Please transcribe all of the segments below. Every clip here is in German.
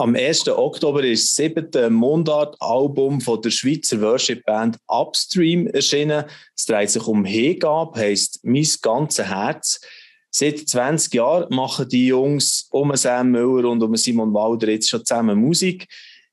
Am 1. Oktober ist das siebte Mundart-Album der Schweizer Worship-Band Upstream erschienen. Es dreht sich um Hegab, heisst «Mein ganzes Herz». Seit 20 Jahren machen die Jungs um Sam Müller und um Simon Walder jetzt schon zusammen Musik.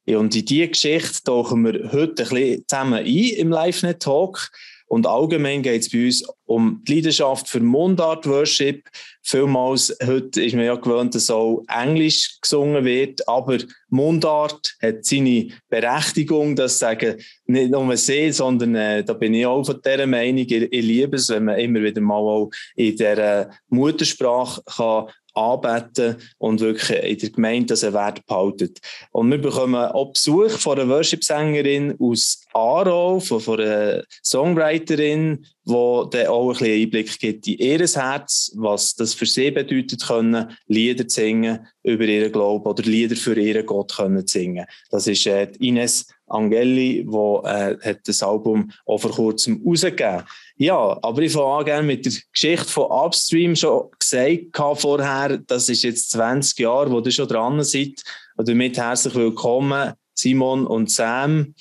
Und in diese Geschichte tauchen wir heute ein bisschen zusammen ein im Live-Net-Talk. Und allgemein geht es bei uns um die Leidenschaft für Mundart-Worship. Vielmals, heute ist man ja gewöhnt, dass auch Englisch gesungen wird, aber Mundart hat seine Berechtigung, das sagen nicht nur sie, sondern äh, da bin ich auch von dieser Meinung, ich, ich liebe es, wenn man immer wieder mal auch in dieser Muttersprache kann anbeten und wirklich in der Gemeinde das Wert behalten. Und wir bekommen auch Besuch von einer Worship-Sängerin aus Aarau, von, von einer Songwriterin, die dann auch ein bisschen Einblick gibt in ihr Herz, was das für sie bedeutet, können Lieder zu singen über ihren Glauben oder Lieder für ihren Gott können zu singen. Das ist äh, Ines Angeli, die äh, hat das Album auch vor kurzem rausgegeben ja, aber ich fange gerne mit der Geschichte von Upstream schon gesagt vorher. Das ist jetzt 20 Jahre, wo ihr schon dran seid. Und damit herzlich willkommen, Simon und Sam.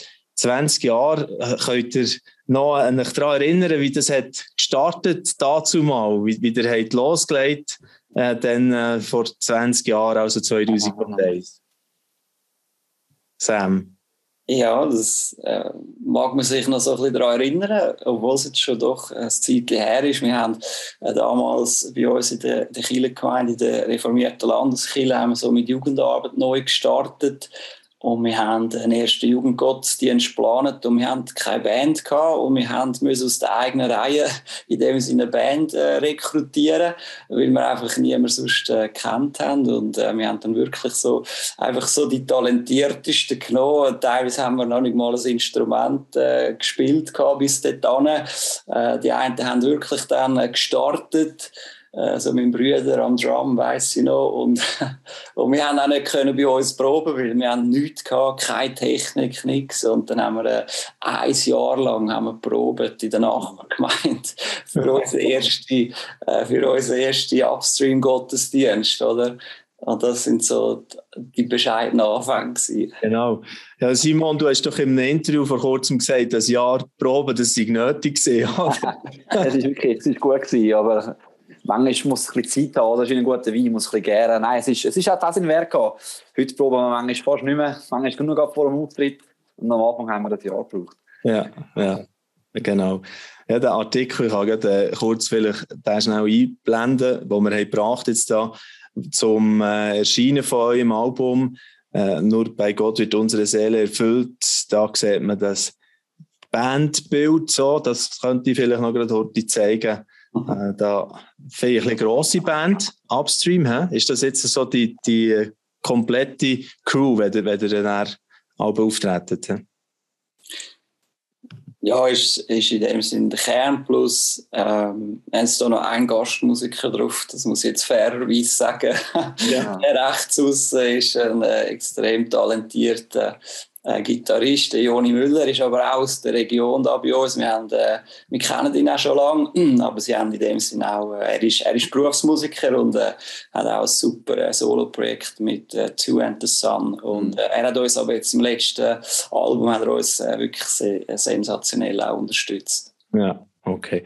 20 Jahre, äh, könnt ihr noch euch daran erinnern, wie das hat gestartet dazu mal, wie, wie ihr habt losgelegt, äh, dann äh, vor 20 Jahren, also 2001. Sam. Ja, das äh, mag man sich noch so ein bisschen daran erinnern, obwohl es jetzt schon doch ein Zeit her ist. Wir haben äh, damals bei uns in der, der Kirchengemeinde, in der reformierten Landeskirche, haben wir so mit Jugendarbeit neu gestartet und wir haben einen ersten Jugendgottesdienst geplant und wir haben keine Band gehabt und wir haben müssen aus der eigenen Reihe in dem Sinne eine Band äh, rekrutieren, weil wir einfach niemand sonst äh, haben und äh, wir haben dann wirklich so einfach so die talentiertesten genommen. Teilweise haben wir noch nicht mal ein Instrument äh, gespielt gehabt bis dahin. Äh, die einen haben wirklich dann äh, gestartet also mein Bruder am Drum, weiß ich noch. Und, und wir haben auch nicht können bei uns proben, weil wir haben nichts gehabt, keine Technik, nichts. Und dann haben wir äh, ein Jahr lang haben wir probiert in der Nachbargemeinde für unseren ersten, äh, für unseren ersten Upstream-Gottesdienst, oder? Und das sind so die bescheidenen Anfänge. Genau. Ja, Simon, du hast doch im Interview vor kurzem gesagt, das Jahr Proben, das sei nötig gewesen. es ist wirklich, es ist gut gewesen, aber manchmal muss es ein bisschen Zeit haben, das ist ein guter Wein, muss ein bisschen gären. Nein, es ist, es ist auch das in Werk gehabt. Heute proben wir manchmal fast nicht mehr, manchmal nur vor dem Auftritt. Und am Anfang haben wir das Jahr gebraucht. Ja, ja, genau. Ja, der Artikel, ich kann gerade, äh, kurz vielleicht den schnell einblenden, den wir haben gebracht jetzt da zum äh, Erscheinen von eurem Album. Äh, nur bei Gott wird unsere Seele erfüllt. Da sieht man das Bandbild so, das könnte ich vielleicht noch gerade heute zeigen. Äh, da finde ich eine grosse Band, Upstream. He? Ist das jetzt so die, die komplette Crew, wenn ihr, wenn ihr dann auch auftretet? He? Ja, ist, ist in dem Sinne der Kern plus ähm, haben da noch einen Gastmusiker drauf, das muss ich jetzt fairerweise sagen. Ja. der rechts ist ein äh, extrem talentierter äh, Gitarrist, Joni Müller, ist aber auch aus der Region da bei uns. Wir, haben, äh, wir kennen ihn auch schon lange, aber sie haben in dem Sinne auch, äh, er, ist, er ist Berufsmusiker und äh, hat auch ein super äh, Solo-Projekt mit äh, Two and the Sun. Und äh, er hat uns aber jetzt im letzten Album hat er uns wirklich se sensationell auch unterstützt. Ja, okay.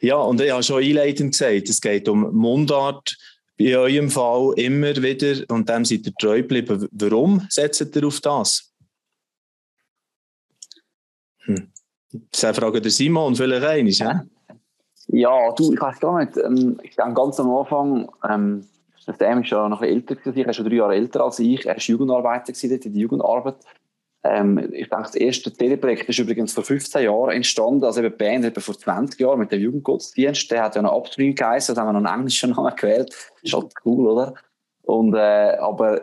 Ja, und ich habe schon einleitend gesagt, es geht um Mundart bei eurem Fall immer wieder und dem seid ihr treu geblieben. Warum setzt ihr auf das? Hm. Das fragen der Simon vielleicht eines, ja? Ja, du, ich weiß gar nicht. Ähm, ich denke ganz am Anfang, ähm, der ist ja noch älter gewesen, er ist schon drei Jahre älter als ich, er war Jugendarbeiter in der Jugendarbeit. Ähm, ich denke, das erste Teleprojekt ist übrigens vor 15 Jahren entstanden, also eben die Band etwa vor 20 Jahren mit dem Jugendgottesdienst, der hat ja noch Upstream geheißen, da haben wir noch einen englischen Namen gewählt, das ist halt cool, oder? Und, äh, aber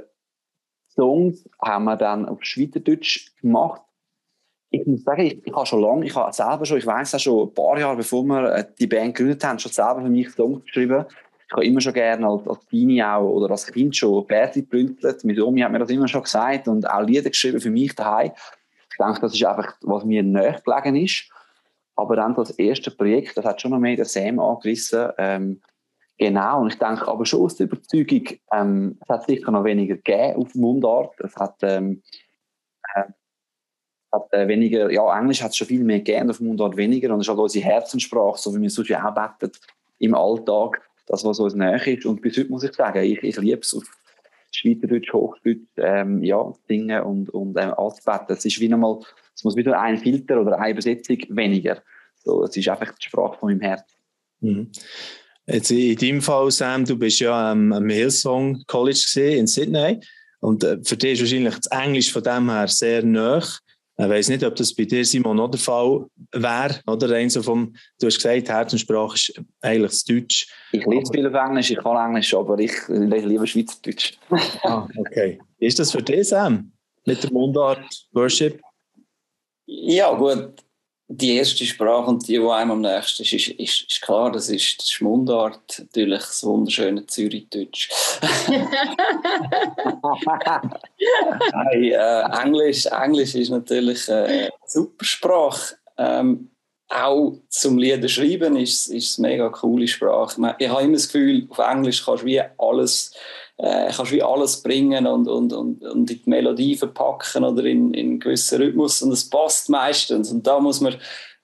Songs haben wir dann auf Schweizerdeutsch gemacht ich muss sagen, ich, ich habe schon lange, ich habe selber schon, ich weiß auch schon ein paar Jahre, bevor wir äh, die Band gegründet haben, schon selber für mich Songs geschrieben. Ich habe immer schon gerne als, als Teenie auch oder als Kind schon Bärte gebrüntelt. Mit Omi hat mir das immer schon gesagt und auch Lieder geschrieben für mich daheim. Ich denke, das ist einfach, was mir näher gelegen ist. Aber dann das erste Projekt, das hat schon noch mehr den Sam angerissen. Ähm, Genau, und ich denke aber schon aus der Überzeugung, ähm, es hat sicher noch weniger gegeben auf Mundart. Es hat, ähm, äh, hat äh, weniger, ja, Englisch hat es schon viel mehr gegeben, auf Mundart weniger. Und es ist halt unsere Herzenssprache, so wie wir sonst auch beten im Alltag, das, was uns näher ist. Und bis heute muss ich sagen, ich, ich liebe es auf Schweizerdeutsch, Hochdeutsch, ähm, ja, singen und, und ähm, anzubeten. Es ist wie nochmal, es muss wieder ein Filter oder eine Übersetzung weniger. So, es ist einfach die Sprache von meinem Herz. Mhm. Jetzt in deinem Fall, Sam, du bist ja am, am Hillsong College in Sydney und äh, für dich ist wahrscheinlich das Englisch von dem her sehr nah. Ich weiß nicht, ob das bei dir, Simon, auch der Fall wäre. Oder rein so vom, du hast gesagt, Herzenssprache ist eigentlich das Deutsch. Ich lese viel auf Englisch, ich kann Englisch, aber ich lese lieber Schweizerdeutsch. ah, okay. Ist das für dich, Sam? Mit der Mundart Worship? Ja, gut die erste Sprache und die, die einem am nächsten ist, ist, ist, ist klar, das ist, das ist Mundart, natürlich das wunderschöne Zürichdeutsch. hey, äh, Englisch, Englisch ist natürlich eine super Sprache. Ähm, auch zum Lieder schreiben ist, ist es eine mega coole Sprache. Ich habe immer das Gefühl, auf Englisch kannst du wie alles äh, kannst wie alles bringen und, und, und, und in die Melodie verpacken oder in, in einen gewissen Rhythmus und es passt meistens. Und da muss man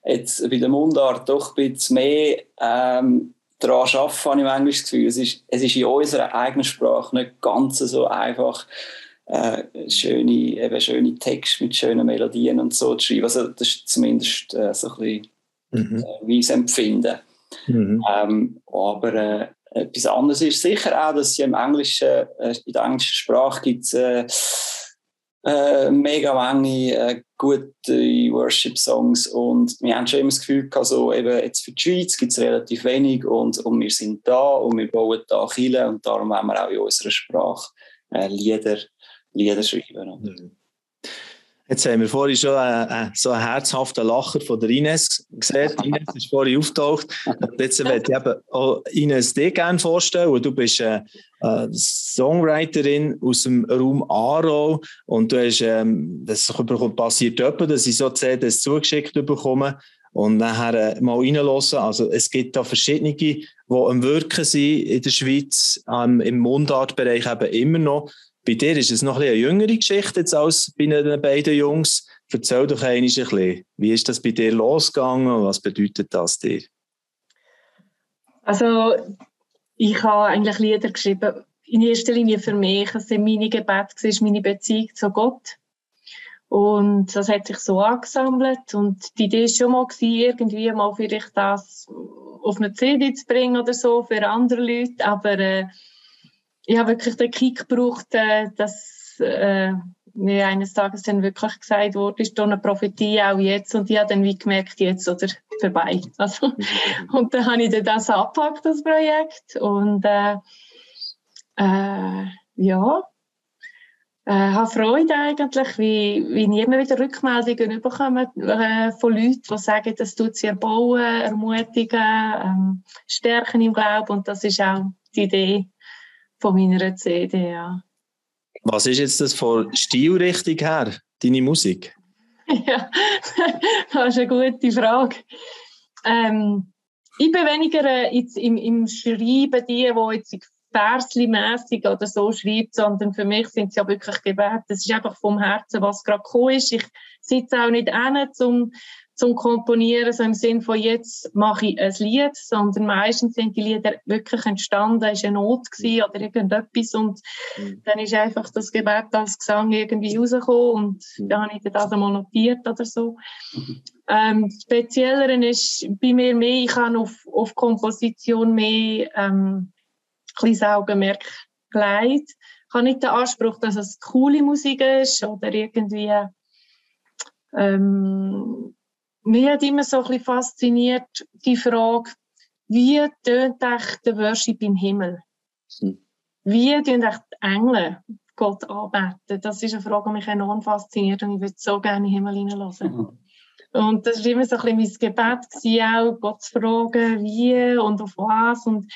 jetzt bei der Mundart doch ein bisschen mehr ähm, daran arbeiten, habe ich im Englisch das Gefühl. Es ist, es ist in unserer eigenen Sprache nicht ganz so einfach, äh, schöne, eben schöne Texte mit schönen Melodien und so zu schreiben. Also das ist zumindest äh, so ein bisschen mhm. äh, mein Empfinden. Mhm. Ähm, aber äh, etwas anderes ist sicher auch, dass im Englischen, äh, in der englischen Sprache gibt es äh, äh, mega Menge äh, gute Worship-Songs und wir haben schon immer das Gefühl gehabt, so eben jetzt für die Schweiz gibt es relativ wenig und, und wir sind da und wir bauen da Chile und darum wollen wir auch in unserer Sprache äh, Lieder, Lieder schreiben. Mhm. Jetzt haben wir vorhin schon einen, äh, so einen herzhaften Lacher von der Ines gesehen. Ines ist vorhin auftaucht. Und jetzt möchte ich eben auch Ines dir gerne vorstellen. Du bist eine äh, äh, Songwriterin aus dem Raum Aarau und du hast, ähm, das passiert etwa, dass ich so CDs zugeschickt bekomme und nachher mal reinlassen. Also es gibt da verschiedene, die am Wirken sind in der Schweiz, im Mundartbereich eben immer noch. Bei dir ist es noch ein eine jüngere Geschichte jetzt als bei den beiden Jungs. Erzähl doch ein bisschen, wie ist das bei dir losgegangen und was bedeutet das dir? Also ich habe eigentlich Lieder geschrieben, in erster Linie für mich. Es sind meine ist meine Beziehung zu Gott. Und das hat sich so angesammelt. Und die Idee war schon mal, irgendwie mal vielleicht das auf eine CD zu bringen oder so für andere Leute. Aber äh, ich habe wirklich den Kick gebraucht, äh, dass äh, mir eines Tages dann wirklich gesagt wurde, ist eine Prophetie auch jetzt? Und ich habe dann wie gemerkt, jetzt oder? Vorbei. Also, und dann habe ich dann das abgepackt, das Projekt. Und äh, äh, ja, äh, habe Freude eigentlich, wie, wie ich immer wieder Rückmeldungen bekomme äh, von Leuten, die sagen, das tut sie erbauen, ermutigen, ähm, stärken im Glauben. Und das ist auch die Idee von meiner CD, ja. Was ist jetzt das von Stilrichtung her, deine Musik? ja, das ist eine gute Frage. Ähm, ich bin weniger äh, jetzt im, im Schreiben die, die jetzt versli-mässig oder so schreibt, sondern für mich sind es ja wirklich Gebete. Das ist einfach vom Herzen, was gerade gekommen ist. Ich sitze auch nicht hin, um zum Komponieren, so im Sinn von jetzt mache ich ein Lied, sondern meistens sind die Lieder wirklich entstanden, es war eine Not gewesen oder irgendetwas und mhm. dann ist einfach das Gebet als Gesang irgendwie rausgekommen und mhm. dann habe ich das einmal notiert oder so. Mhm. Ähm, Speziellere ist bei mir mehr, ich habe auf, auf Komposition mehr ähm, ein Augenmerk gelegt. Ich habe nicht den Anspruch, dass es coole Musik ist oder irgendwie ähm, mich hat immer so ein bisschen fasziniert die Frage, wie tönt echt der Worship im Himmel? Hm. Wie tönt echt die Engel Gott anbeten? Das ist eine Frage, die mich enorm fasziniert und ich würde so gerne in den Himmel hineinlassen. Mhm. Und das war immer so ein bisschen mein Gebet, gewesen, auch Gott zu fragen, wie und auf was. Und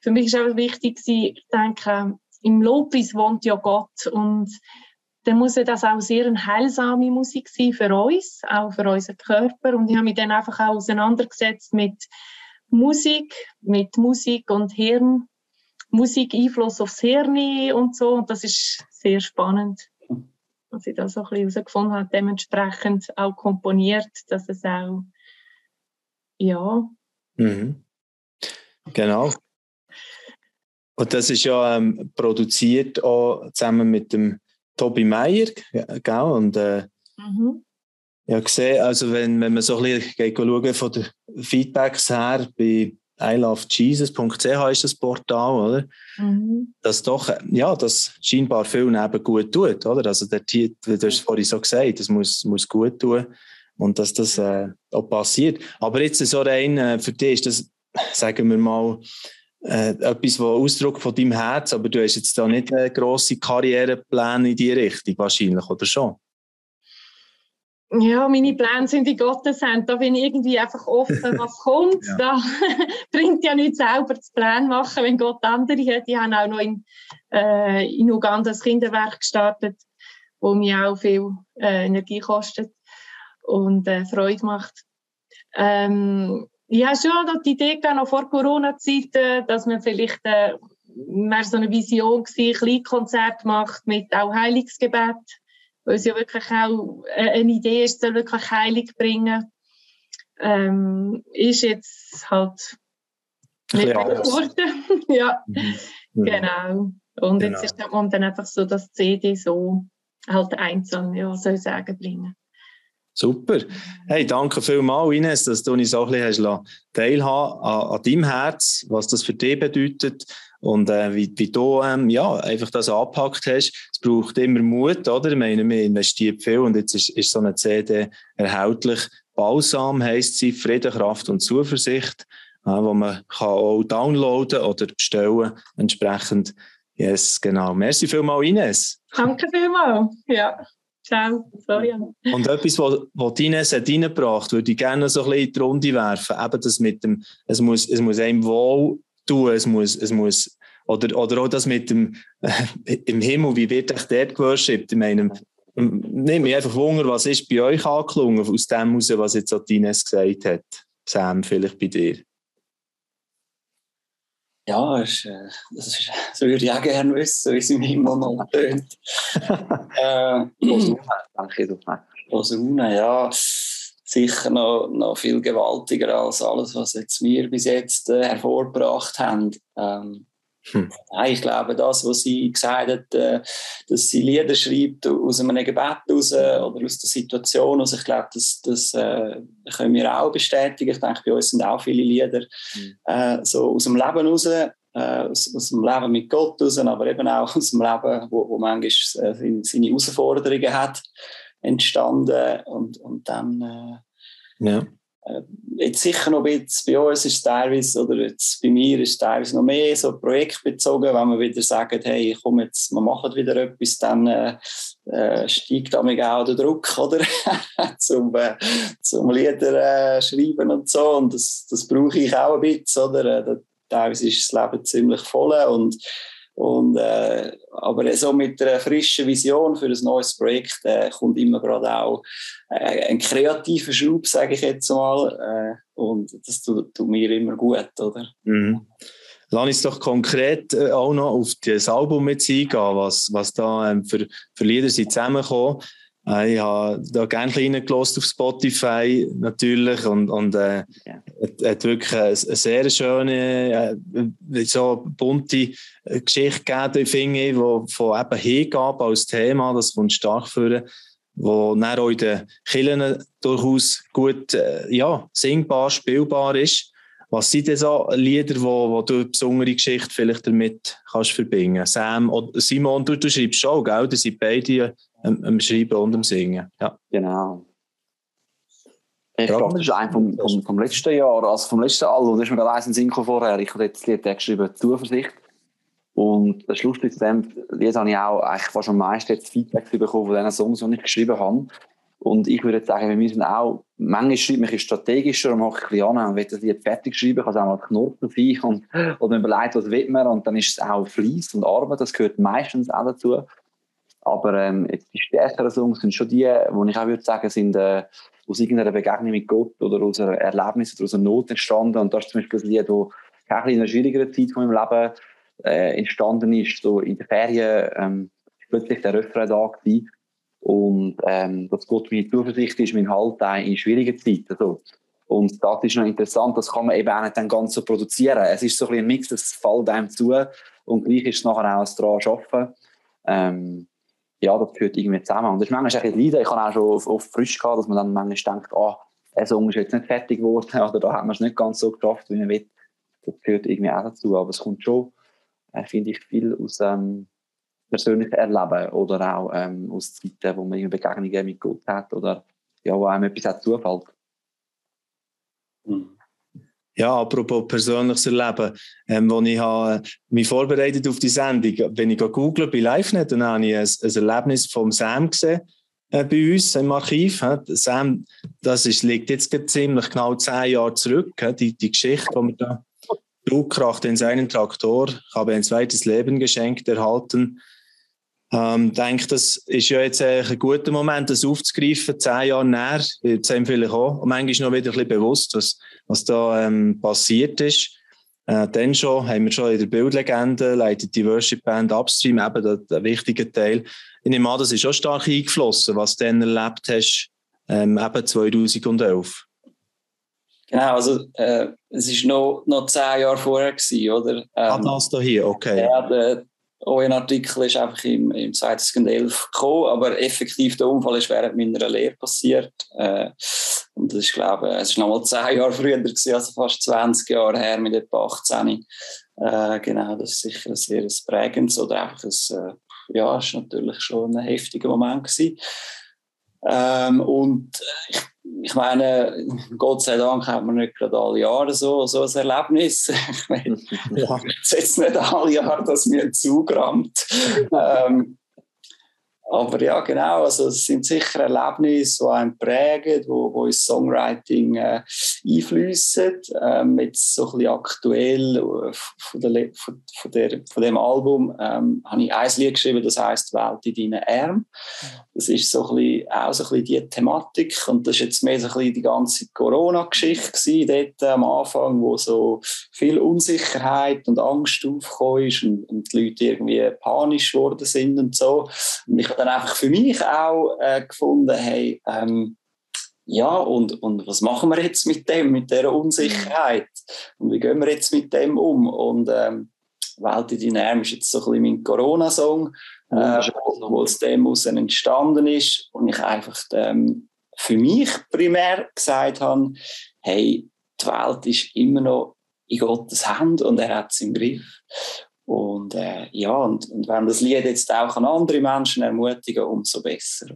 für mich war auch wichtig, ich denke, im Lobpreis wohnt ja Gott und dann muss ja das auch sehr eine heilsame Musik sein für uns, auch für unseren Körper. Und ich habe mich dann einfach auch auseinandergesetzt mit Musik, mit Musik und Hirn Musik Einfluss aufs Hirn und so. Und das ist sehr spannend, was ich da so ein bisschen herausgefunden habe. Dementsprechend auch komponiert, dass es auch, ja. Mhm. Genau. Und das ist ja ähm, produziert auch zusammen mit dem Tobi Meyer, gell? Und äh, mhm. ja, gesehen, also wenn, wenn man so ein bisschen schauen von den Feedbacks her bei ilovejesus.ch ist das Portal, oder? Mhm. Das doch, ja, das scheinbar viel eben gut tut, oder? Also der Titel, du hast es vorhin so gesagt, das muss, muss gut tun und dass das äh, auch passiert. Aber jetzt so rein, äh, für dich ist das, sagen wir mal, äh, etwas, was Ausdruck von deinem Herz, aber du hast jetzt da nicht einen grossen Karriereplan in die Richtung wahrscheinlich, oder schon? Ja, meine Pläne sind in Gottes Hand. Da bin ich irgendwie einfach offen, was kommt. ja. Da bringt ja nicht selber zu Plan machen, wenn Gott andere hat. Die haben auch noch in, äh, in Uganda ein Kinderwerk gestartet, wo mir auch viel äh, Energie kostet und äh, Freude macht. Ähm, ja, schon die Idee noch vor Corona-Zeiten, dass man vielleicht äh, mehr so eine Vision gewesen, Kleinkonzert macht mit auch Heilungsgebet, weil es ja wirklich auch äh, eine Idee ist, soll wirklich Heilung bringen. Ähm, ist jetzt halt nicht geworden. ja, mhm. mhm. genau. Und genau. jetzt ist es dann einfach so, dass die CD so halt einzeln, ja, soll ich sagen, bringen. Super. Hey, danke vielmals, Ines, dass du uns auch ein bisschen teilhaben an, an deinem Herz, was das für dich bedeutet und äh, wie, wie du ähm, ja, einfach das angepackt hast. Es braucht immer Mut, oder? Ich meine, wir investieren viel und jetzt ist, ist so eine CD erhältlich. Balsam heisst sie Frieden, Kraft und Zuversicht, äh, wo man kann auch downloaden oder bestellen Entsprechend, yes, genau. Merci vielmals, Ines. Danke vielmals, ja. Ciao. Und etwas, was, was Ines hat reingebracht würde ich gerne so ein bisschen in die Runde werfen. Eben das mit dem, es muss, es muss einem wohl tun, es muss, es muss, oder, oder auch das mit dem, äh, im Himmel, wie wird euch dort geworshipped? Ich meine, nehme mich einfach Wunder, was ist bei euch angeklungen, aus dem heraus, was jetzt Ines gesagt hat? Sam, vielleicht bei dir. Ja, ist, äh, das, ist, würde ich auch gerne wissen, wie es im Himmel noch tönt. äh, danke, Posaune, ja. Sicher noch, noch viel gewaltiger als alles, was jetzt wir bis jetzt äh, hervorgebracht haben. Ähm, hm. Nein, ich glaube, das, was sie gesagt hat, äh, dass sie Lieder schreibt aus einem Gebet raus oder aus der Situation. Also ich glaube, das, das äh, können wir auch bestätigen. Ich denke, bei uns sind auch viele Lieder hm. äh, so aus dem Leben raus, aus, aus, dem Leben mit Gott raus, aber eben auch aus dem Leben, wo, wo manchmal äh, seine Herausforderungen hat, entstanden. Und, und dann ja. Äh, jetzt sicher noch ein bei uns ist es teilweise, oder jetzt bei mir ist es teilweise noch mehr so projektbezogen, wenn wir wieder sagen, hey, komm jetzt, wir machen wieder etwas, dann äh, äh, steigt damit auch der Druck, oder? zum, äh, zum Lieder äh, schreiben und so. Und das, das brauche ich auch ein bisschen, oder? Äh, teilweise ist das Leben ziemlich voll und und, äh, aber so mit einer frischen Vision für ein neues Projekt äh, kommt immer gerade auch äh, ein kreativer Schub, sage ich jetzt mal. Äh, und das tut, tut, mir immer gut, oder? Mhm. Lass uns doch konkret äh, auch noch auf das Album mit eingehen, was, was da ähm, für, für Lieder sind zusammengekommen. Ich habe da gerne reingelassen auf Spotify natürlich und, und äh, ja. hat, wirklich eine, sehr schöne, äh, so bunte äh, Geschichte gegeben, finde ich, wo, von eben Hingabe als Thema, das kommt stark vor, wo dann auch in den Kirchen durchaus gut äh, ja, singbar, spielbar ist. Was sind denn so Lieder, wo, wo du besondere Geschichte vielleicht damit kannst verbinden? Sam oder Simon, du, du schreibst schon, gell? Das sind beide am, am Schreiben und am Singen. Ja. Genau. Ich glaube, das ist ein vom, vom, vom letzten Jahr, also vom letzten Album. Da ist mir gerade eins in Sinn vorher. Ich habe jetzt das Lied geschrieben, Zuversicht. Und das lustig zu dem Lied habe ich auch eigentlich fast am meisten jetzt Feedback bekommen von diesen Songs, die ich geschrieben habe. Und ich würde sagen, wir sind auch, manchmal schreibt mich strategischer und mache ich ein bisschen an und will das Lied fertig schreiben, kann es auch mal Knorpel sein und, oder man überlegt, was will man und dann ist es auch Fleiss und Arbeit, das gehört meistens auch dazu. Aber ähm, jetzt die stärkeren Songs sind schon die, wo ich auch würde sagen, sind äh, aus irgendeiner Begegnung mit Gott oder aus einer Erlebnis oder aus einer Not entstanden. Und das ist zum Beispiel ein Lied, das in einer schwierigeren Zeit von meinem Leben äh, entstanden ist, so in den Ferien, ähm, plötzlich der Refrain da gewesen. Und ähm, dass Gott mir Zuversicht ist, mein Halt in schwierigen Zeiten. So. Und das ist noch interessant, das kann man eben auch nicht dann ganz so produzieren. Es ist so ein, ein Mix, das fällt einem zu und gleich ist es nachher auch daran arbeiten. Ähm, ja, das führt irgendwie zusammen. Und das ist manchmal ein bisschen leiden. Ich habe auch schon oft frisch gehabt, dass man dann manchmal denkt, ah, ein Song ist jetzt nicht fertig geworden oder da hat man es nicht ganz so geschafft, wie man will. Das gehört irgendwie auch dazu. Aber es kommt schon, äh, finde ich, viel aus ähm, persönlichen Erleben oder auch ähm, aus Zeiten, wo man Begegnungen mit Gott hat oder ja, wo einem etwas auch zufällt. Ja, apropos persönliches Erleben, ähm, als ich habe, mich vorbereitet auf die Sendung, wenn ich google bei LiveNet, dann habe ich ein, ein Erlebnis vom Sam gesehen, äh, bei uns im Archiv. Äh. Sam, das ist, liegt jetzt ziemlich genau zehn Jahre zurück, äh, die, die Geschichte, die wir da krachte in seinen Traktor, habe ein zweites Leben geschenkt erhalten. Ähm, denke, das ist ja jetzt ein guter Moment, das aufzugreifen, zehn Jahre näher, jetzt haben vielleicht auch, und manchmal noch wieder ein bisschen bewusst, was, was da ähm, passiert ist. Äh, dann schon, haben wir schon in der Bildlegende, leitet die Worship Band Upstream, eben der, der wichtige Teil. Ich nehme an, das ist auch stark eingeflossen, was du dann erlebt hast, ähm, eben 2011. Genau, also äh, es war noch, noch zehn Jahre vorher, gewesen, oder? Ähm, ah, das da hier, okay. Ja, der, euer Artikel ist einfach im, im 2011 gekommen, aber effektiv der Unfall ist während meiner Lehre passiert. Äh, und das ist, glaube ich, es ist nochmal zehn Jahre früher gewesen, also fast 20 Jahre her mit etwa 18. Äh, genau, das ist sicher ein sehr prägendes oder einfach ein, äh, ja, ist natürlich schon ein heftiger Moment gewesen. Ähm, und ich ich meine, Gott sei Dank hat man nicht gerade alle Jahre so, so ein Erlebnis. Ich meine, ja. jetzt nicht alle Jahre, dass mir zugerammt. ähm, aber ja, genau, also es sind sicher Erlebnisse, die einen prägen, wo, wo ins Songwriting äh, einfließen. Ähm, jetzt so ein bisschen aktuell äh, von, der, von, der, von dem Album ähm, habe ich ein Lied geschrieben, das heißt Welt in deinen Armen. Das ist so ein bisschen, auch so ein bisschen die Thematik und das ist jetzt mehr so ein bisschen die ganze Corona-Geschichte dort am Anfang, wo so viel Unsicherheit und Angst aufgekommen ist und, und die Leute irgendwie panisch geworden sind und so. Und ich dann einfach für mich auch äh, gefunden, hey, ähm, ja, und, und was machen wir jetzt mit dem, mit dieser Unsicherheit? Und wie gehen wir jetzt mit dem um? Und ähm, Welt in deinen ist jetzt so ein bisschen mein Corona-Song, äh, wo, wo aus dem aus entstanden ist. Und ich einfach ähm, für mich primär gesagt habe, hey, die Welt ist immer noch in Gottes Hand und er hat es im Griff. Und äh, ja, und, und wenn das Lied jetzt auch an andere Menschen ermutigen, umso besser.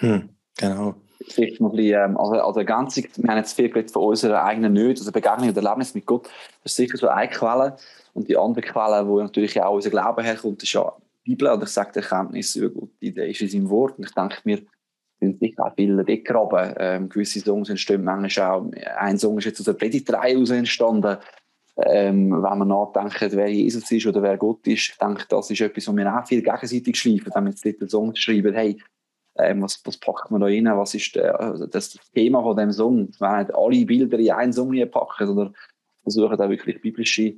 Hm, genau. Vielleicht noch ein bisschen, ähm, also, also ganz, wir haben jetzt viel von unserer eigenen Nöte, also Begegnung und Erlebnis mit Gott. Das ist sicher so eine Quelle. Und die andere Quelle, wo natürlich auch unser Glauben herkommt, ist ja die Bibel. Oder ich sage, die Erkenntnis über Gott, die ist in seinem Wort. Und ich denke mir, sind sicher auch viele weggraben. Ähm, gewisse Songs entstehen manchmal auch. Ein Song ist jetzt aus der Predigtreihe heraus entstanden ähm, wenn man nachdenkt, wer Jesus ist oder wer Gott ist, ich denke, das ist etwas, was wir auch viel gegenseitig schleifen, wenn wir jetzt den Song schreiben, hey, ähm, was, was packt man da rein, was ist der, also das Thema von dem Song, wenn nicht alle Bilder in einen Song packen, sondern versuchen da wirklich biblische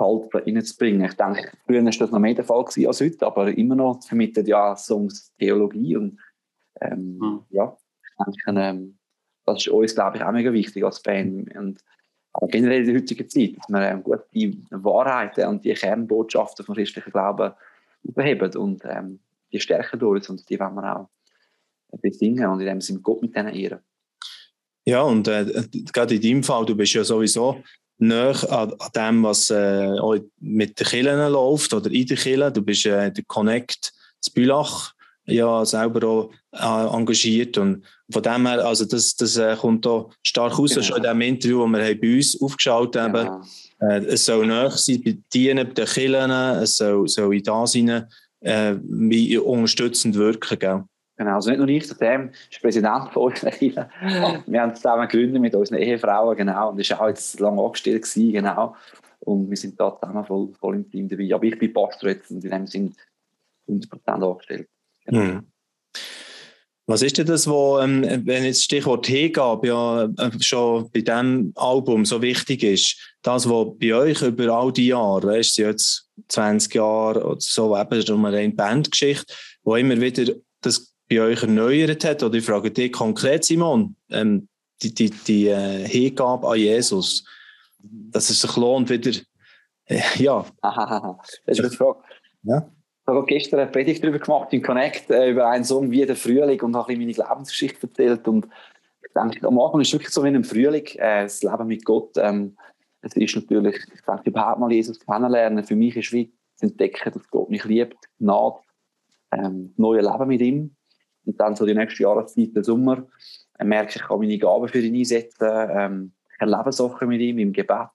Halt reinzubringen. Ich denke, früher war das noch mehr der Fall gewesen als heute, aber immer noch vermittelt ja Songs Theologie und ähm, mhm. ja, ich denke, ähm, das ist uns, glaube ich, auch mega wichtig als Band und generell in der heutigen Zeit, dass wir ähm, gut die Wahrheiten und die Kernbotschaften vom christlichen Glauben überheben und ähm, die stärken durch uns und die wollen wir auch besingen und in dem Sinne Gott mit denen ehren. Ja, und äh, gerade in deinem Fall, du bist ja sowieso näher an, dem, was äh, mit den Kirchen läuft oder in den Kirchen. Du bist äh, der Connect zu Bülach ja selber auch engagiert und von dem her, also das, das äh, kommt da stark raus, genau. schon in dem Interview, das wir bei uns aufgeschaut haben. Genau. Äh, es soll näher sein bei dienen, bei den Kirchen, es soll, soll in das hinein äh, unterstützend wirken. Gell? Genau, also nicht nur ich, der ist Präsident von Kirche. Wir haben zusammen gegründet mit unseren Ehefrauen, genau, und das war auch jetzt lange angestellt gewesen, genau. Und wir sind da zusammen voll, voll im Team dabei. Aber ich bin Pastor jetzt und in dem Sinne 100% angestellt. Genau. Mhm. Was ist denn das, wo, ähm, wenn jetzt das Stichwort Hingabe ja äh, schon bei diesem Album so wichtig ist, das, was bei euch über all die Jahre, weißt du, jetzt 20 Jahre oder so, eben schon mal eine Bandgeschichte, wo immer wieder das bei euch erneuert hat, oder ich frage dich konkret, Simon, ähm, die, die, die äh, Hingabe an Jesus, dass es sich lohnt, wieder, äh, ja. das ist eine Frage. Ja. Habe gestern eine Predigt darüber gemacht im Connect, äh, über einen Song wie der Frühling und habe meine Lebensgeschichte erzählt. Und ich denke, am Anfang ist es wirklich so wie im Frühling, äh, das Leben mit Gott. Ähm, es ist natürlich, ich denke, überhaupt mal Jesus kennenlernen. Für mich ist wie zu entdecken, dass Gott mich liebt, Gnade, ähm, neue Leben mit ihm. Und dann so die nächste Jahreszeit, der Sommer, äh, merke ich, ich kann meine Gaben für ihn einsetzen. Ähm, erlebe Sachen mit ihm im Gebet.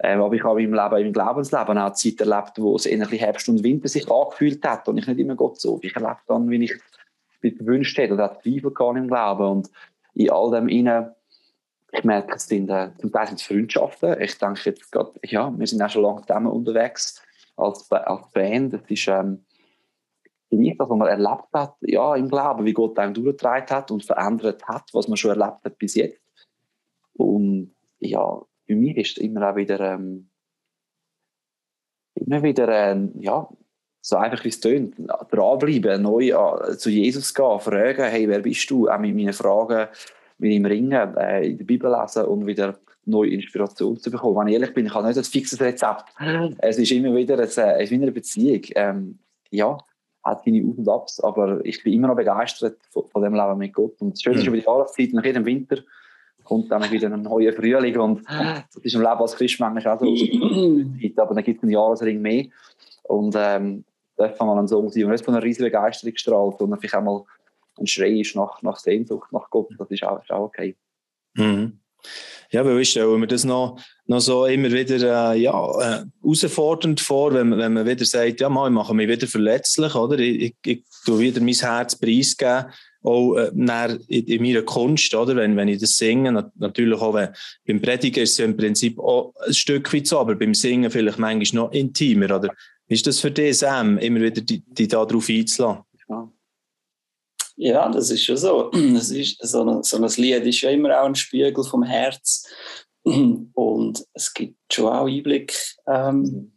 Ähm, aber ich habe im Leben, im Glaubensleben auch Zeit erlebt, wo es ähnlich Herbst und Winter sich angefühlt hat und ich nicht immer Gott so. Ich erlebe dann, wie ich es gewünscht hätte oder Zweifel gehabt im Glauben. Und in all dem innen, ich merke, es sind äh, zum Teil sind es Freundschaften. Ich denke jetzt gerade, ja, wir sind auch schon lange zusammen unterwegs als, als Band. Das ist ähm, gleich was man erlebt hat, ja, im Glauben, wie Gott einem durchgetragen hat und verändert hat, was man schon erlebt hat bis jetzt. Und ja, für mich ist es immer auch wieder, ähm, immer wieder, ähm, ja, so einfach wie es tönt, dranbleiben, neu äh, zu Jesus gehen, fragen, hey, wer bist du? Auch mit meinen Fragen, mit ihm ringen, äh, in der Bibel lesen und wieder neue Inspiration zu bekommen. Wenn ich ehrlich bin, ich habe nicht ein fixes Rezept. Es ist immer wieder ein, äh, es ist wie eine Beziehung. Ähm, ja, hat seine Auf und Abs, aber ich bin immer noch begeistert von, von dem Leben mit Gott. Und das Schöne ist über die Jahreszeit, nach jedem Winter kommt dann wieder ein neuer Frühling und das ist im Leben als Christ manchmal auch so. aber dann gibt es einen Jahresring mehr und ähm, darf man einen Song sein und nicht von einer riesigen Begeisterung strahlt und vielleicht auch mal ein Schrei ist nach, nach Sehnsucht, nach Gott, das ist auch, ist auch okay. Mhm. Ja, weil ich stelle mir das noch, noch so immer wieder äh, ja, äh, herausfordernd vor, wenn, wenn man wieder sagt, ja, mal, ich mache mich wieder verletzlich, oder? Ich, ich, ich tue wieder mein Herz preisgeben auch äh, in, in meiner Kunst, oder? Wenn, wenn ich das singe, natürlich auch wenn, beim Predigen ist es ja im Prinzip auch ein Stück weit so, aber beim Singen vielleicht manchmal noch intimer, oder? Ist das für Sam, immer wieder die, die da einzulassen? Ja. ja, das ist schon so. Das ist, so, ein, so ein Lied ist ja immer auch ein Spiegel vom Herz. Und es gibt schon auch Einblick ähm,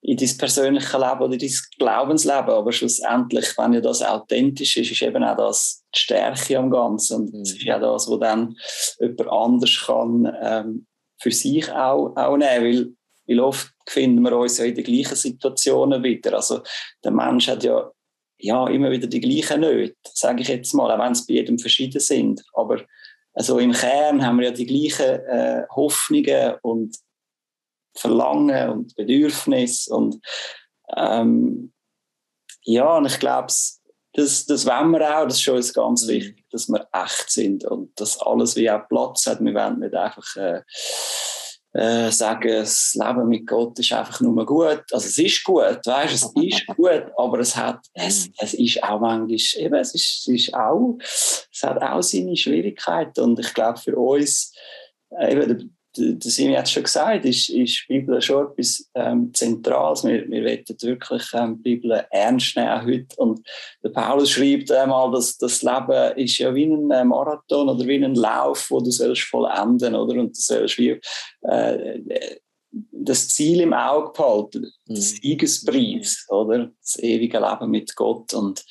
in dein persönliche Leben oder dein Glaubensleben. Aber schlussendlich, wenn ja das authentisch ist, ist eben auch das die Stärke am Ganzen. Und mhm. das ist ja das, was dann jemand anders kann ähm, für sich auch, auch nehmen Weil, weil oft finden wir uns ja in den gleichen Situationen wieder. Also der Mensch hat ja, ja immer wieder die gleichen Nöte, sage ich jetzt mal, auch wenn es bei jedem verschieden sind. Aber also im Kern haben wir ja die gleichen äh, Hoffnungen und Verlangen und Bedürfnis und ähm, ja, und ich glaube, das, das wollen wir auch, das ist schon uns ganz mhm. wichtig, dass wir echt sind und dass alles wie auch Platz hat. Wir wollen nicht einfach äh, äh, sagen, das Leben mit Gott ist einfach nur gut. Also es ist gut, weißt, es ist gut, aber es hat, es, es ist auch manchmal, eben, es ist, es ist auch, es hat auch seine Schwierigkeiten und ich glaube für uns, äh, eben, das habe ich jetzt schon gesagt, ist, ist die Bibel schon etwas ähm, Zentrales. Wir, wir wollen wirklich ähm, die Bibel ernst nehmen heute. Und der Paulus schreibt einmal, dass das Leben ist ja wie ein äh, Marathon oder wie ein Lauf, wo du sollst vollenden, oder? Und du sollst wie, äh, das Ziel im Auge behalten, mhm. das Siegespreis, oder? Das ewige Leben mit Gott. Und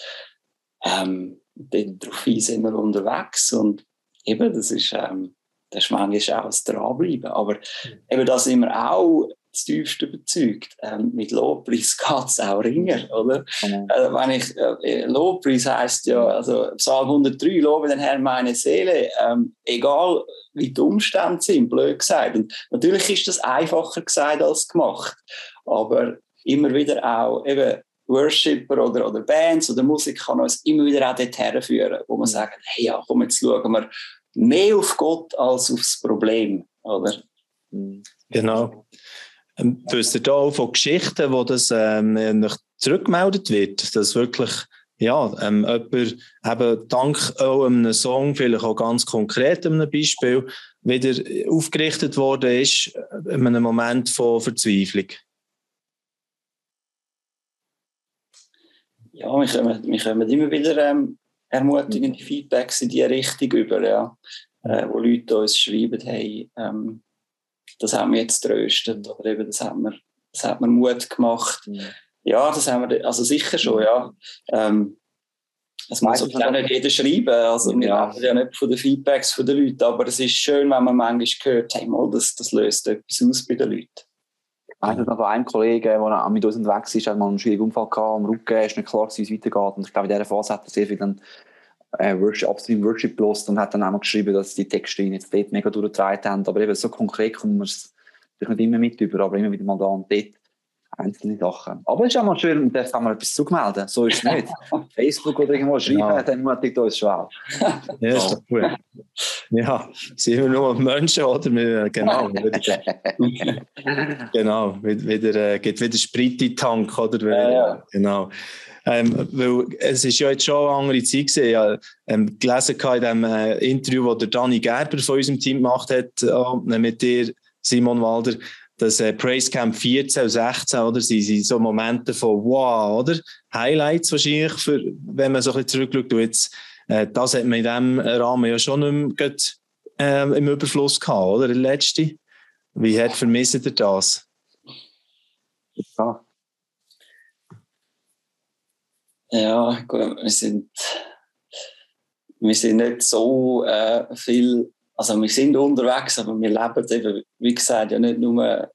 ähm, darauf sind wir unterwegs. Und eben, das ist... Ähm, das ist manchmal auch das Dranbleiben. Aber mhm. eben da sind wir auch das tiefste überzeugt. Ähm, mit Lobpreis geht es auch ringer, oder? Mhm. Äh, wenn ich, äh, Lobpreis heisst ja, also Psalm 103, lobe den Herrn meine Seele, ähm, egal wie die Umstände sind, blöd gesagt. Und natürlich ist das einfacher gesagt als gemacht, aber immer wieder auch eben Worshipper oder, oder Bands oder Musik kann uns immer wieder auch dorthin führen, wo man mhm. sagt, hey, ja, komm, jetzt schauen wir mehr auf Gott als aufs Problem, oder? Genau. Ähm, wisst ihr da auch von Geschichten, wo das ähm, zurückgemeldet wird, dass wirklich ja, ähm, jemand eben dank auch einem Song, vielleicht auch ganz konkret einem Beispiel, wieder aufgerichtet worden ist in einem Moment von Verzweiflung? Ja, wir kommen, wir kommen immer wieder ähm, ermutigende Feedbacks in diese Richtung über, ja, äh, wo Leute uns schreiben, hey, ähm, das haben wir jetzt tröstet oder eben das hat mir, das hat mir Mut gemacht. Mhm. Ja, das haben wir, also sicher schon, ja. Ähm, es muss auch nicht jeder schreiben. Also, wir ja. ja nicht von den Feedbacks der Leute, aber es ist schön, wenn man manchmal hört, hey, mal, das, das löst etwas aus bei den Leuten. Also noch von einem Kollegen, der mit uns unterwegs ist, hat mal einen schwierigen Unfall gehabt am Rücken, ist nicht klar, wie es weitergeht. Und ich glaube, in dieser Phase hat er sehr viel dann äh, Worship, Upstream Worship gelost und hat dann auch geschrieben, dass die Texte ihn jetzt dort mega durchgetragen haben. Aber eben so konkret kommen wir es nicht immer mit über, aber immer wieder mal da und dort einzelne Sachen. Aber es ist auch mal schön, und darf man etwas zumelden. So ist es nicht. Facebook oder irgendwo schreiben, genau. dann mutigt uns schon auch. Ja, ist doch gut. Ja, sind wir nur Menschen, oder? Wir, genau. genau, wieder, äh, geht wieder Sprit in den Tank, oder? Ja, ja. Genau. Ähm, weil es ist ja jetzt schon eine andere Zeit gewesen. Ich habe ähm, gelesen in dem äh, Interview, das der Dani Gerber von unserem Team gemacht hat, äh, mit dir, Simon Walder, das äh, Praise Camp 14 und 16, oder, sind, sind so Momente von wow, oder? Highlights wahrscheinlich, für, wenn man so ein bisschen zurückschaut. Jetzt, äh, das hat man in diesem Rahmen ja schon nicht mehr äh, im Überfluss gehabt, oder? Der letzte. Wie hat vermisst ihr das? Ja. Ja, gut, wir sind, wir sind nicht so äh, viel also wir sind unterwegs, aber wir leben eben, wie gesagt, ja nicht nur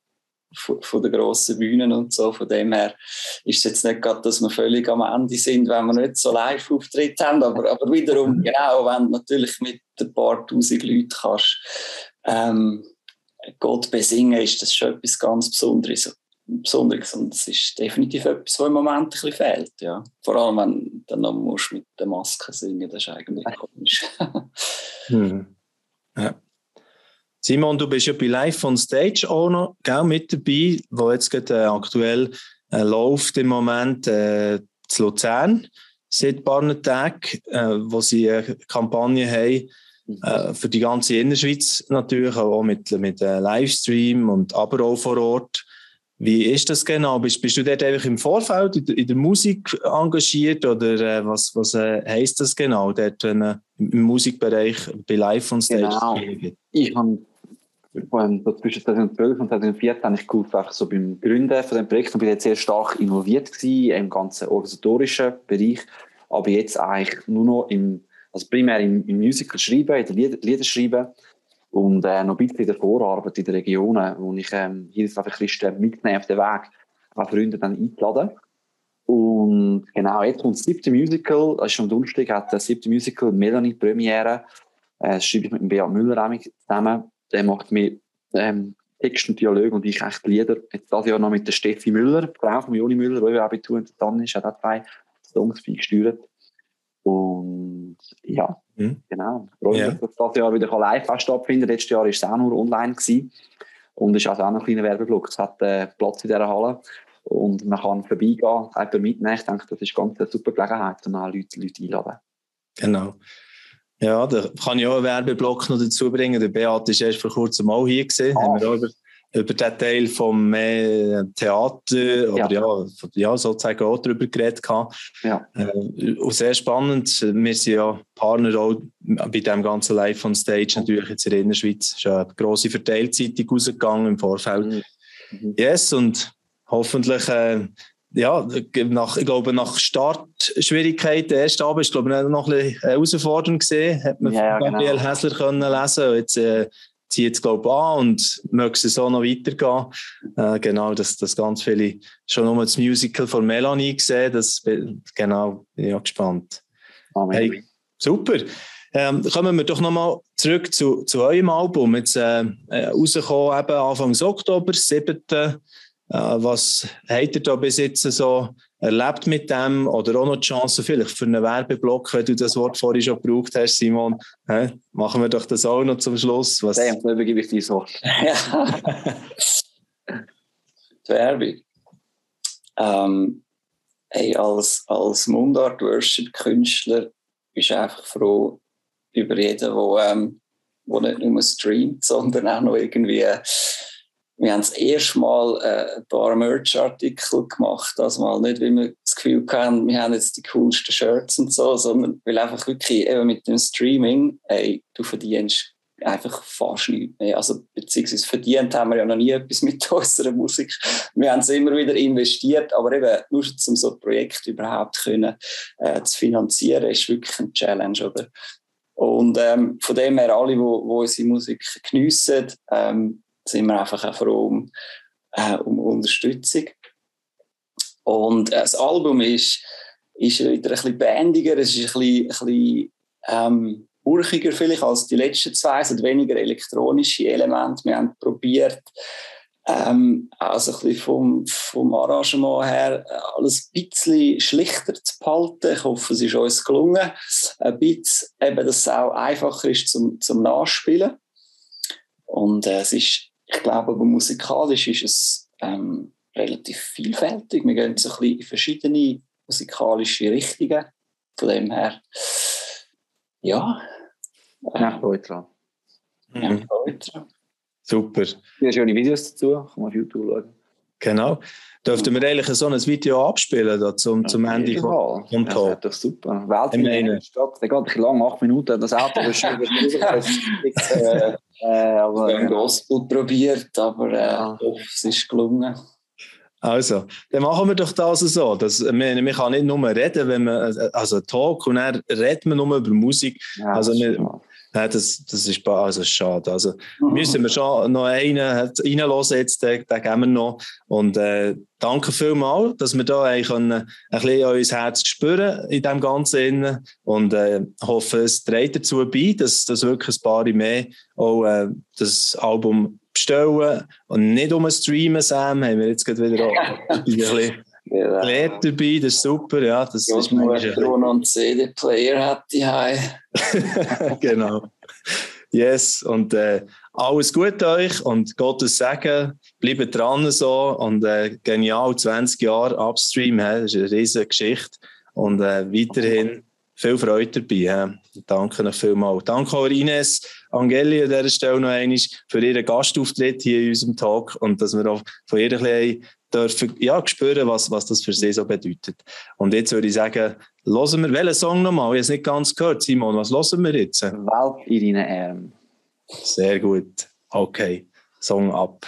von, von den grossen Bühnen und so. Von dem her ist es jetzt nicht gerade, dass wir völlig am Ende sind, wenn wir nicht so Live-Auftritt haben, aber, aber wiederum, genau, wenn du natürlich mit ein paar tausend Leuten kannst, ähm, Gott besingen, ist das schon etwas ganz Besonderes. Besonderes und es ist definitiv etwas, was im Moment ein bisschen fehlt. Ja. Vor allem, wenn du dann noch musst mit der Maske singen das ist eigentlich komisch. hm. Ja. Simon, du bist ja bei Live on Stage auch noch gell, mit dabei, wo jetzt gerade äh, aktuell äh, läuft im Moment äh, zu Luzern seit ein paar Tagen, äh, wo sie eine Kampagne haben äh, für die ganze Innerschweiz natürlich, auch mit, mit äh, Livestream und aber auch vor Ort. Wie ist das genau? Bist, bist du dort einfach im Vorfeld in der, in der Musik engagiert oder äh, was, was äh, heisst das genau, dort wenn, äh, im Musikbereich bei Live on Stage? Genau. Ich habe so zwischen 2012 und 2014 habe ich geholfen, einfach so beim Gründen von dem Projekt und bin jetzt sehr stark involviert gewesen im ganzen organisatorischen Bereich, aber jetzt eigentlich nur noch im, also primär im, im Musical schreiben, in den Lieder, Lieder schreiben und äh, noch ein bisschen der Vorarbeit in den Regionen, wo ich ähm, jedes Mal Christen mitnehme auf den Weg, auch Freunde dann einzuladen. Und genau, jetzt kommt das siebte Musical, das ist schon Donnerstag, hat das siebte Musical Melanie Premiere. Äh, das schreibe ich mit dem Beat Müller zusammen. Der macht mir ähm, Text und Dialog und ich echt Lieder. Jetzt das Jahr noch mit der Steffi Müller, Frau von Joni Müller, die Abitur und dann ist, hat auch zwei Songs beigesteuert. Und ja, mhm. genau. Freue mich, dass das Jahr wieder live stattfinden kann. Letztes Jahr war es auch nur online. Gewesen. Und es ist also auch noch ein kleiner Werbeblock. Es hat äh, Platz in dieser Halle. Und man kann vorbeigehen, jemanden mitnehmen. Ich denke, das ist ganz eine super Gelegenheit, um auch Leute, Leute einladen. Genau. Ja, da kann ich auch einen Werbeblock noch dazu bringen. Der Beat ist erst vor kurzem mal hier. Ah. Haben wir auch über über den Teil vom äh, Theater oder ja. ja, ja, sozusagen auch darüber geredet. Ja. Äh, und sehr spannend. Wir sind ja Partner auch bei dem ganzen Live on Stage natürlich jetzt in der Innerschweiz. Es ist eine grosse Verteilzeitung rausgegangen im Vorfeld. Mhm. mhm. Yes, und hoffentlich äh, ja, nach, ich glaube, nach Startschwierigkeiten, erst Abend, ist, glaube ich, noch ein bisschen herausfordernd gesehen. Hat man ja, von Gabriel genau. Häsler können lesen. Jetzt, äh, zieht es, glaube ich, an und möchte es so noch weitergehen. Äh, genau, dass, dass ganz viele schon nur das Musical von Melanie gesehen das Genau, bin ich auch gespannt. Amen. Hey, super. Ähm, kommen wir doch nochmal zurück zu, zu eurem Album. Jetzt äh, äh rausgekommen, eben Anfang Oktober, 7. Äh, was habt ihr da bis jetzt so erlebt mit dem oder auch noch die Chance vielleicht für einen Werbeblock, wenn du das Wort vorhin schon gebraucht hast, Simon. Hä? Machen wir doch das auch noch zum Schluss. Was? Dem, dann übergebe ich dir so. die Werbung. Ähm, hey, als, als Mundart-Worship-Künstler bist du einfach froh über jeden, der ähm, nicht nur streamt, sondern auch noch irgendwie wir haben das erste Mal äh, ein paar Merch-Artikel gemacht, das mal nicht, wie wir das Gefühl hatten, wir haben jetzt die coolsten Shirts und so, sondern weil einfach wirklich eben mit dem Streaming, ey, du verdienst einfach fast nichts mehr. Also, beziehungsweise verdient haben wir ja noch nie etwas mit unserer Musik. Wir haben es immer wieder investiert, aber eben nur um so ein Projekt überhaupt können, äh, zu finanzieren, ist wirklich ein Challenge, oder? Und ähm, von dem her, alle, die unsere Musik geniessen, ähm, sind wir einfach auch froh um, äh, um Unterstützung. Und äh, das Album ist, ist wieder ein bisschen bändiger, es ist ein bisschen, ein bisschen ähm, urchiger vielleicht als die letzten zwei, es hat weniger elektronische Elemente. Wir haben probiert, ähm, also ein bisschen vom, vom Arrangement her alles ein bisschen schlichter zu behalten. Ich hoffe, es ist uns gelungen. Ein bisschen, eben, dass es auch einfacher ist zum, zum Nachspielen. Und äh, es ist, ich glaube, aber musikalisch ist es ähm, relativ vielfältig. Wir gehen so ein bisschen in verschiedene musikalische Richtungen. Von dem her, ja. Nach dran. Nach dran. Super. Sehr schöne Videos dazu, kann man auf YouTube schauen. Genau. Dürften wir eigentlich so ein Video abspielen da zum, zum Ende vom, vom Talk? Ja, das super. Weltfinale Stadt, der geht ein bisschen lang, acht Minuten, das Auto ist schon äh, äh, aber, Wir haben Gospel probiert, aber äh, ja. es ist gelungen. Also, dann machen wir doch das so. Dass, man, man kann nicht nur reden, wenn man, also Talk, und dann redet man nur über Musik. Ja, also, wir, ja, das, das ist also schade. Also mhm. müssen wir schon noch einen reinlassen jetzt, den, den geben wir noch. Und äh, danke vielmals, dass wir da können, ein bisschen unser Herz spüren in dem Ganzen. Und äh, hoffe, es trägt dazu bei, dass, dass wirklich ein paar mehr auch äh, das Album bestellen und nicht um streamen, Sam, haben wir jetzt gerade wieder auch ein bisschen ja. Gelernt dabei, das ist super. Ja, das ja, ist manchmal einen CD-Player hat die Genau. Yes, und äh, alles Gute euch und Gottes Segen. Bleibt dran so und äh, genial, 20 Jahre Upstream, he, das ist eine riesige Geschichte. Und äh, weiterhin viel Freude dabei. He. Danke noch vielmals. Danke auch Ines Angeli an dieser Stelle noch einmal für ihren Gastauftritt hier in unserem Talk und dass wir auch von ihr ein bisschen dürfen ja, spüren, was, was das für sie so bedeutet. Und jetzt würde ich sagen, hören wir, welchen Song nochmal? Ich habe es nicht ganz gehört. Simon, was hören wir jetzt? Welt in deinen Armen. Sehr gut. Okay, Song ab.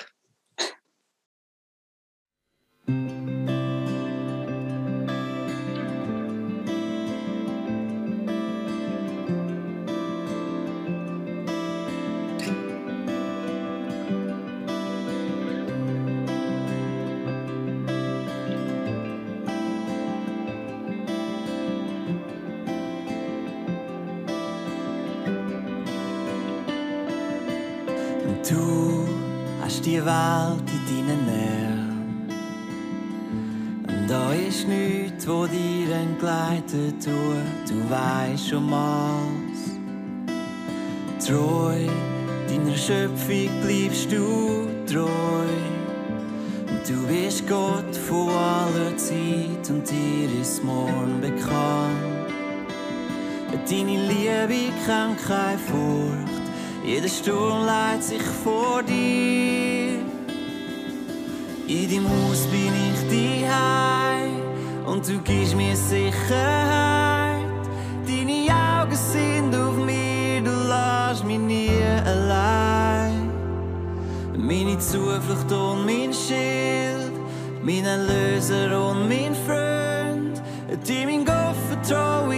Welt in deinen Nähren. Und da ist nichts, wo dir entgleiten tut, du weißt schon mal's. Treu, deiner Schöpfung bleibst du treu. Und du bist Gott von aller Zeit und dir ist morgen bekannt. Deine Liebe kennt keine Furcht, jeder Sturm leitet sich vor dir. In deinem Haus bin ich die und du gibst mir Sicherheit. Deine Augen sind auf mir, du lässt mich nie allein. Meine Zuflucht und mein Schild, mein Erlöser und mein Freund. Dir mein Gott vertraue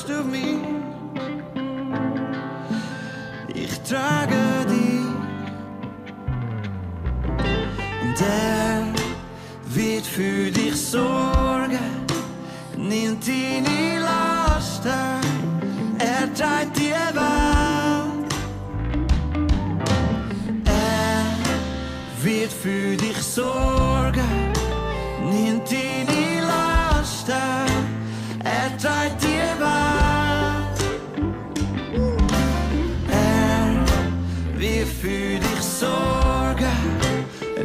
deine Last sorgen. Er